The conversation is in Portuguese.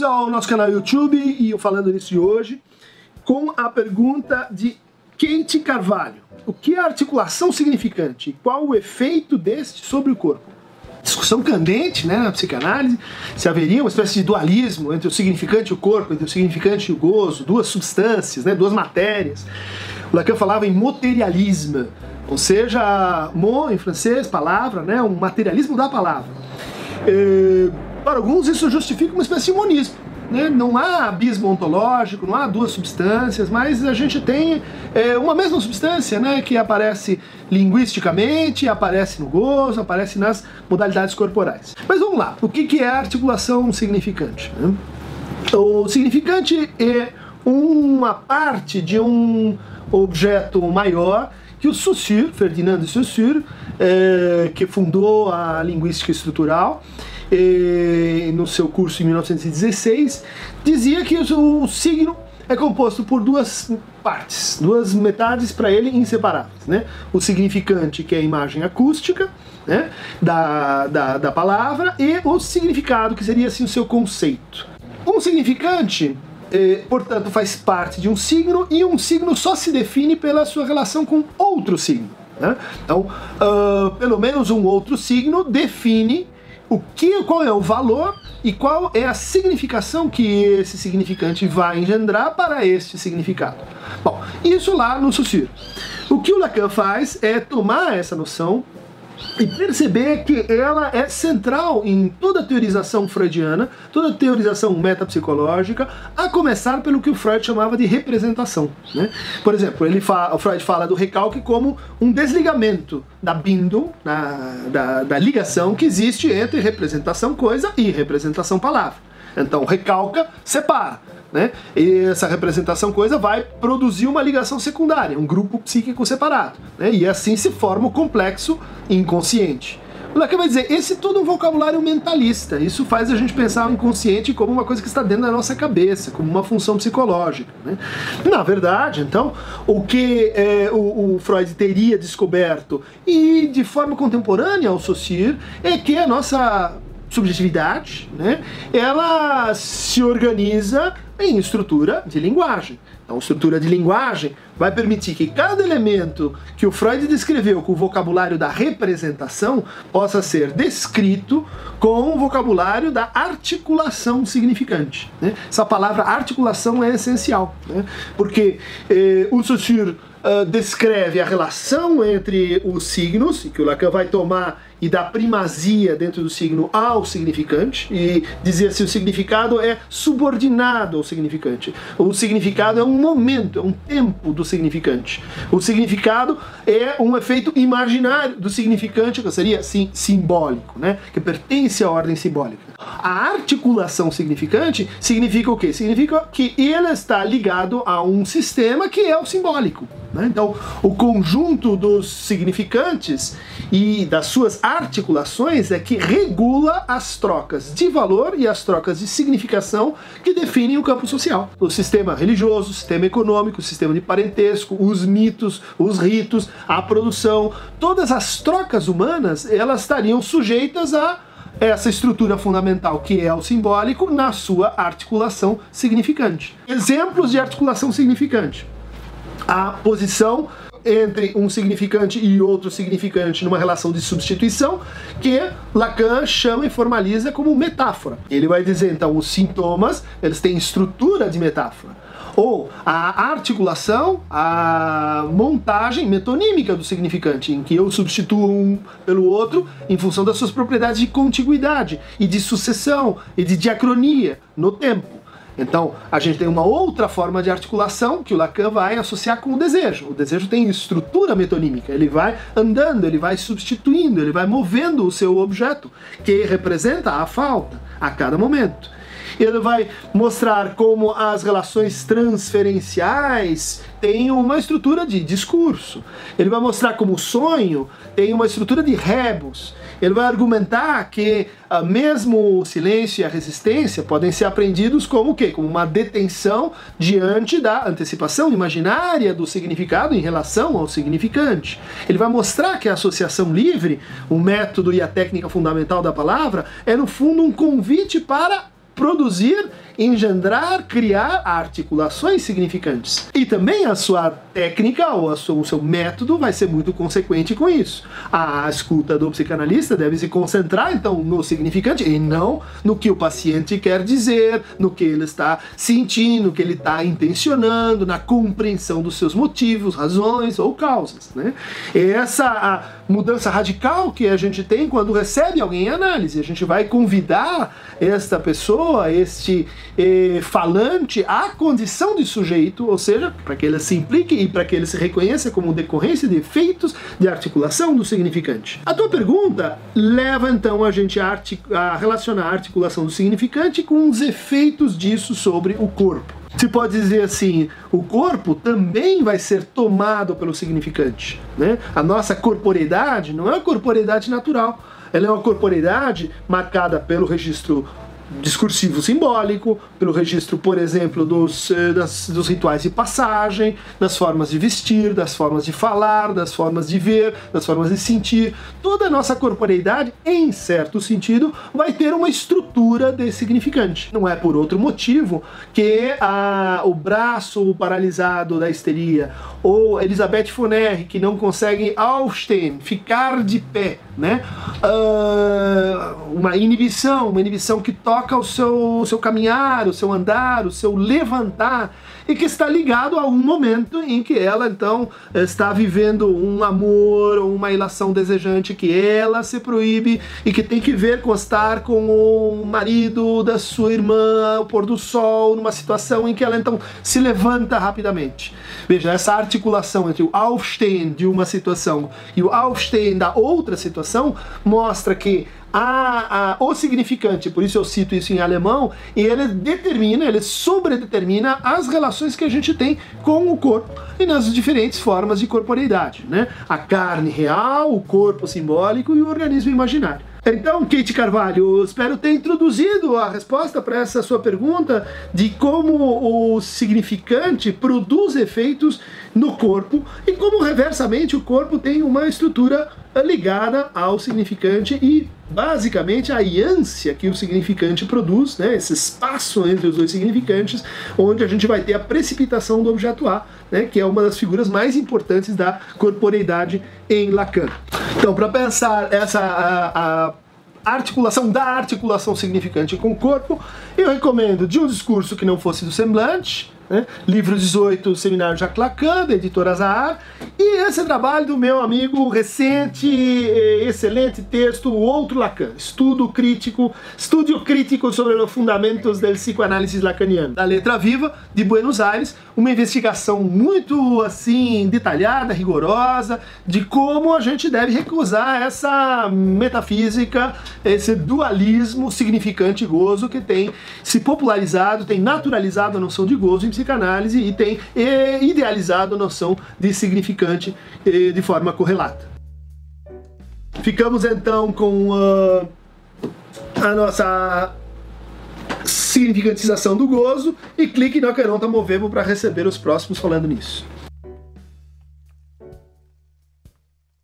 Bem-vindos ao nosso canal YouTube e eu falando nisso de hoje com a pergunta de Kate Carvalho. O que é articulação significante? Qual o efeito deste sobre o corpo? Discussão candente né, na psicanálise, se haveria uma espécie de dualismo entre o significante e o corpo, entre o significante e o gozo, duas substâncias, né, duas matérias. O Lacan falava em materialismo, ou seja, mot em francês, palavra, né, um materialismo da palavra. É, para alguns isso justifica uma espécie de monismo. Né? Não há abismo ontológico, não há duas substâncias, mas a gente tem é, uma mesma substância né, que aparece linguisticamente, aparece no gozo, aparece nas modalidades corporais. Mas vamos lá, o que, que é articulação significante? Né? O significante é uma parte de um objeto maior que o Saussure, Ferdinand de Saussure, é, que fundou a linguística estrutural, no seu curso em 1916, dizia que o, signo é composto por duas partes, duas metades para ele inseparáveis. Né? O significante, que é a imagem acústica né? da, da, da palavra, e o significado, que seria assim o seu conceito. Um significante eh, portanto, faz parte de um signo e um signo só se define pela sua relação com outro signo. Né? Então, uh, pelo menos um outro signo define o que, qual é o valor e qual é a significação que esse significante vai engendrar para este significado. Bom, isso lá no Saussure. O que o Lacan faz é tomar essa noção e perceber que ela é central em toda a teorização freudiana, toda a teorização metapsicológica, a começar pelo que o Freud chamava de representação. Né? Por exemplo, ele fala, o Freud fala do recalque como um desligamento da bindung, da, da, da ligação que existe entre representação coisa e representação palavra. Então, recalca, separa. Né? E essa representação coisa vai produzir uma ligação secundária, um grupo psíquico separado. Né? E assim se forma o complexo inconsciente. O Lacan vai dizer, esse é todo um vocabulário mentalista. Isso faz a gente pensar o inconsciente como uma coisa que está dentro da nossa cabeça, como uma função psicológica. Né? Na verdade, então, o que é, o, o, Freud teria descoberto, e de forma contemporânea ao Saussure, é que a nossa subjetividade, né, ela se organiza em estrutura de linguagem. Então, estrutura de linguagem vai permitir que cada elemento que o Freud descreveu com o vocabulário da representação possa ser descrito com o vocabulário da articulação significante. Né? Essa palavra articulação é essencial, né? porque eh, o Saussure uh, descreve a relação entre os signos, que o Lacan vai tomar e dar primazia dentro do signo ao significante, e dizer se o significado é subordinado ao significante. O significado é um momento, é um tempo do significante. O significado é um efeito imaginário do significante, que seria assim, simbólico, né? que pertence à ordem simbólica. A articulação significante significa o quê? Significa que ele está ligado a um sistema que é o simbólico. Né? Então, o conjunto dos significantes e das suas articulações é que regula as trocas de valor e as trocas de significação que definem o campo social. O sistema religioso, o sistema econômico, o sistema de parentesco, os mitos, os ritos, a produção, todas as trocas humanas, elas estariam sujeitas a essa estrutura fundamental que é o simbólico na sua articulação significante. Exemplos de articulação significante a posição entre um significante e outro significante numa relação de substituição, que Lacan chama e formaliza como metáfora. Ele vai dizer, então, os sintomas, eles têm estrutura de metáfora. Ou a articulação, a montagem metonímica do significante, em que eu substituo um pelo outro em função das suas propriedades de contiguidade e de sucessão e de diacronia no tempo. Então, a gente tem uma outra forma de articulação que o Lacan vai associar com o desejo. O desejo tem estrutura metonímica, ele vai andando, ele vai substituindo, ele vai movendo o seu objeto, que representa a falta a cada momento. Ele vai mostrar como as relações transferenciais têm uma estrutura de discurso. Ele vai mostrar como o sonho tem uma estrutura de rebus ele vai argumentar que uh, mesmo o silêncio e a resistência podem ser aprendidos como o quê? Como uma detenção diante da antecipação imaginária do significado em relação ao significante. Ele vai mostrar que a associação livre, o método e a técnica fundamental da palavra, é no fundo um convite para produzir engendrar, criar articulações significantes. E também a sua técnica ou sua, o seu método vai ser muito consequente com isso. A escuta do psicanalista deve se concentrar então no significante e não no que o paciente quer dizer, no que ele está sentindo, no que ele está intencionando, na compreensão dos seus motivos, razões ou causas. Né? Essa a mudança radical que a gente tem quando recebe alguém em análise. A gente vai convidar esta pessoa, este eh, falante à condição de sujeito, ou seja, para que ele se implique e para que ele se reconheça como decorrência de efeitos de articulação do significante. A tua pergunta leva então a gente a, a relacionar a articulação do significante com os efeitos disso sobre o corpo. Se pode dizer assim, o corpo também vai ser tomado pelo significante. Né? A nossa corporeidade não é uma corporeidade natural, ela é uma corporeidade marcada pelo registro discursivo simbólico, pelo registro, por exemplo, dos, eh, das, dos rituais de passagem, das formas de vestir, das formas de falar, das formas de ver, das formas de sentir. Toda a nossa corporeidade, em certo sentido, vai ter uma estrutura de significante. Não é por outro motivo que a, o braço paralisado da histeria ou Elizabeth Foner, que não consegue aufstehen, ficar de pé, né? Uh, uma inibição, uma inibição que toca o seu, o seu caminhar, o seu andar, o seu levantar, e que está ligado a um momento em que ela então está vivendo um amor ou uma ilação desejante que ela se proíbe e que tem que ver com estar com o marido da sua irmã ao pôr do sol, numa situação em que ela então se levanta rapidamente. Veja, essa articulação entre o Aufstehen de uma situação e o Aufstehen da outra situação mostra que a, a, o significante, por isso eu cito isso em alemão, e ele determina, ele sobredetermina as relações que a gente tem com o corpo e nas diferentes formas de corporeidade, né? A carne real, o corpo simbólico e o organismo imaginário. Então, Kate Carvalho, espero ter introduzido a resposta para essa sua pergunta de como o significante produz efeitos no corpo e como reversamente o corpo tem uma estrutura ligada ao significante e basicamente a ânsia que o significante produz, né, esse espaço entre os dois significantes, onde a gente vai ter a precipitação do objeto A, né, que é uma das figuras mais importantes da corporeidade em Lacan. Então, para pensar essa a, a articulação da articulação significante com o corpo, eu recomendo de um discurso que não fosse do semblante, né? livro 18, Seminário Jacques Lacan, da editora Zahar, e esse é trabalho do meu amigo recente, excelente texto, O Outro Lacan, Estudo Crítico, Estudio Crítico sobre os Fundamentos do Psicoanálise Lacaniano, da Letra Viva, de Buenos Aires, uma investigação muito, assim, detalhada, rigorosa, de como a gente deve recusar essa metafísica, esse dualismo significante gozo que tem se popularizado, tem naturalizado a noção de gozo em psicanálise e tem idealizado a noção de significante de forma correlata. Ficamos então com uh, a nossa significantização do gozo e clique no Aqueronta Movebo para receber os próximos falando nisso.